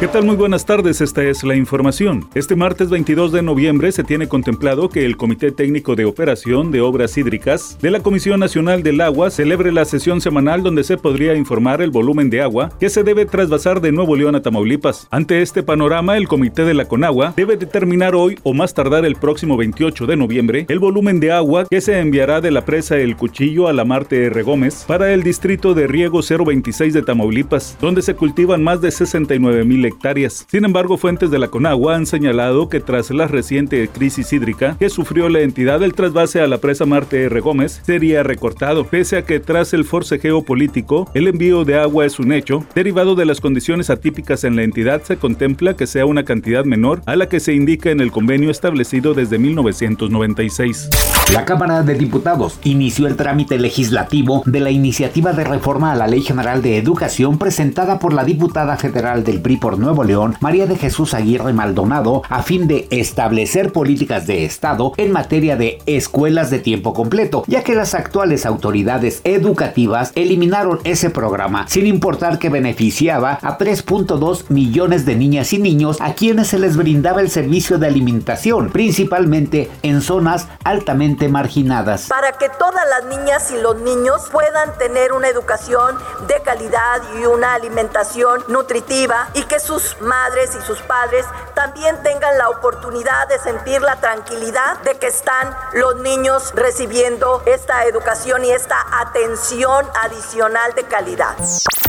¿Qué tal? Muy buenas tardes, esta es la información. Este martes 22 de noviembre se tiene contemplado que el Comité Técnico de Operación de Obras Hídricas de la Comisión Nacional del Agua celebre la sesión semanal donde se podría informar el volumen de agua que se debe trasvasar de Nuevo León a Tamaulipas. Ante este panorama, el Comité de la Conagua debe determinar hoy o más tardar el próximo 28 de noviembre el volumen de agua que se enviará de la presa El Cuchillo a la Marte R. Gómez para el distrito de riego 026 de Tamaulipas, donde se cultivan más de 69 mil hectáreas. Sin embargo, fuentes de la Conagua han señalado que tras la reciente crisis hídrica que sufrió la entidad, el trasvase a la presa Marte R. Gómez sería recortado, pese a que tras el forcejeo político, el envío de agua es un hecho, derivado de las condiciones atípicas en la entidad, se contempla que sea una cantidad menor a la que se indica en el convenio establecido desde 1996. La Cámara de Diputados inició el trámite legislativo de la iniciativa de reforma a la Ley General de Educación presentada por la diputada federal del PRI por Nuevo León, María de Jesús Aguirre Maldonado, a fin de establecer políticas de Estado en materia de escuelas de tiempo completo, ya que las actuales autoridades educativas eliminaron ese programa sin importar que beneficiaba a 3.2 millones de niñas y niños a quienes se les brindaba el servicio de alimentación, principalmente en zonas altamente marginadas. Para que todas las niñas y los niños puedan tener una educación de calidad y una alimentación nutritiva y que sus madres y sus padres también tengan la oportunidad de sentir la tranquilidad de que están los niños recibiendo esta educación y esta atención adicional de calidad.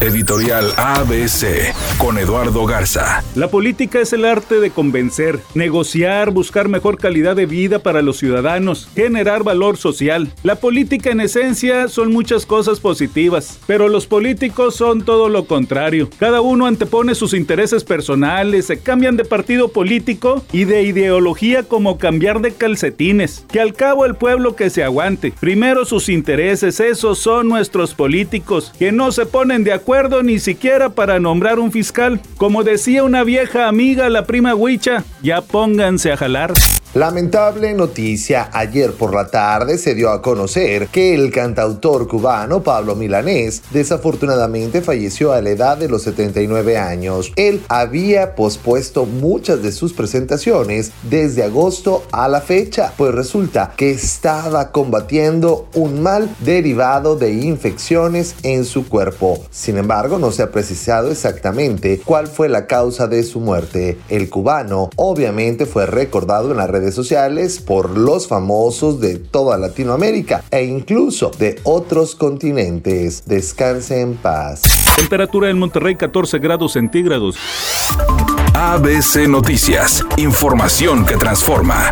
Editorial ABC con Eduardo Garza. La política es el arte de convencer, negociar, buscar mejor calidad de vida para los ciudadanos, generar valor social. La política en esencia son muchas cosas positivas, pero los políticos son todo lo contrario. Cada uno antepone sus intereses personales, se cambian de partido político y de ideología como cambiar de calcetines. Que al cabo el pueblo que se aguante. Primero sus intereses, esos son nuestros políticos, que no se ponen de acuerdo ni siquiera para nombrar un fiscal. Como decía una vieja amiga, la prima Huicha, ya pónganse a jalar. Lamentable noticia, ayer por la tarde se dio a conocer que el cantautor cubano Pablo Milanés desafortunadamente falleció a la edad de los 79 años. Él había pospuesto muchas de sus presentaciones desde agosto a la fecha, pues resulta que estaba combatiendo un mal derivado de infecciones en su cuerpo. Sin embargo, no se ha precisado exactamente cuál fue la causa de su muerte. El cubano obviamente fue recordado en la redes sociales por los famosos de toda Latinoamérica e incluso de otros continentes. Descanse en paz. Temperatura en Monterrey 14 grados centígrados. ABC Noticias, información que transforma.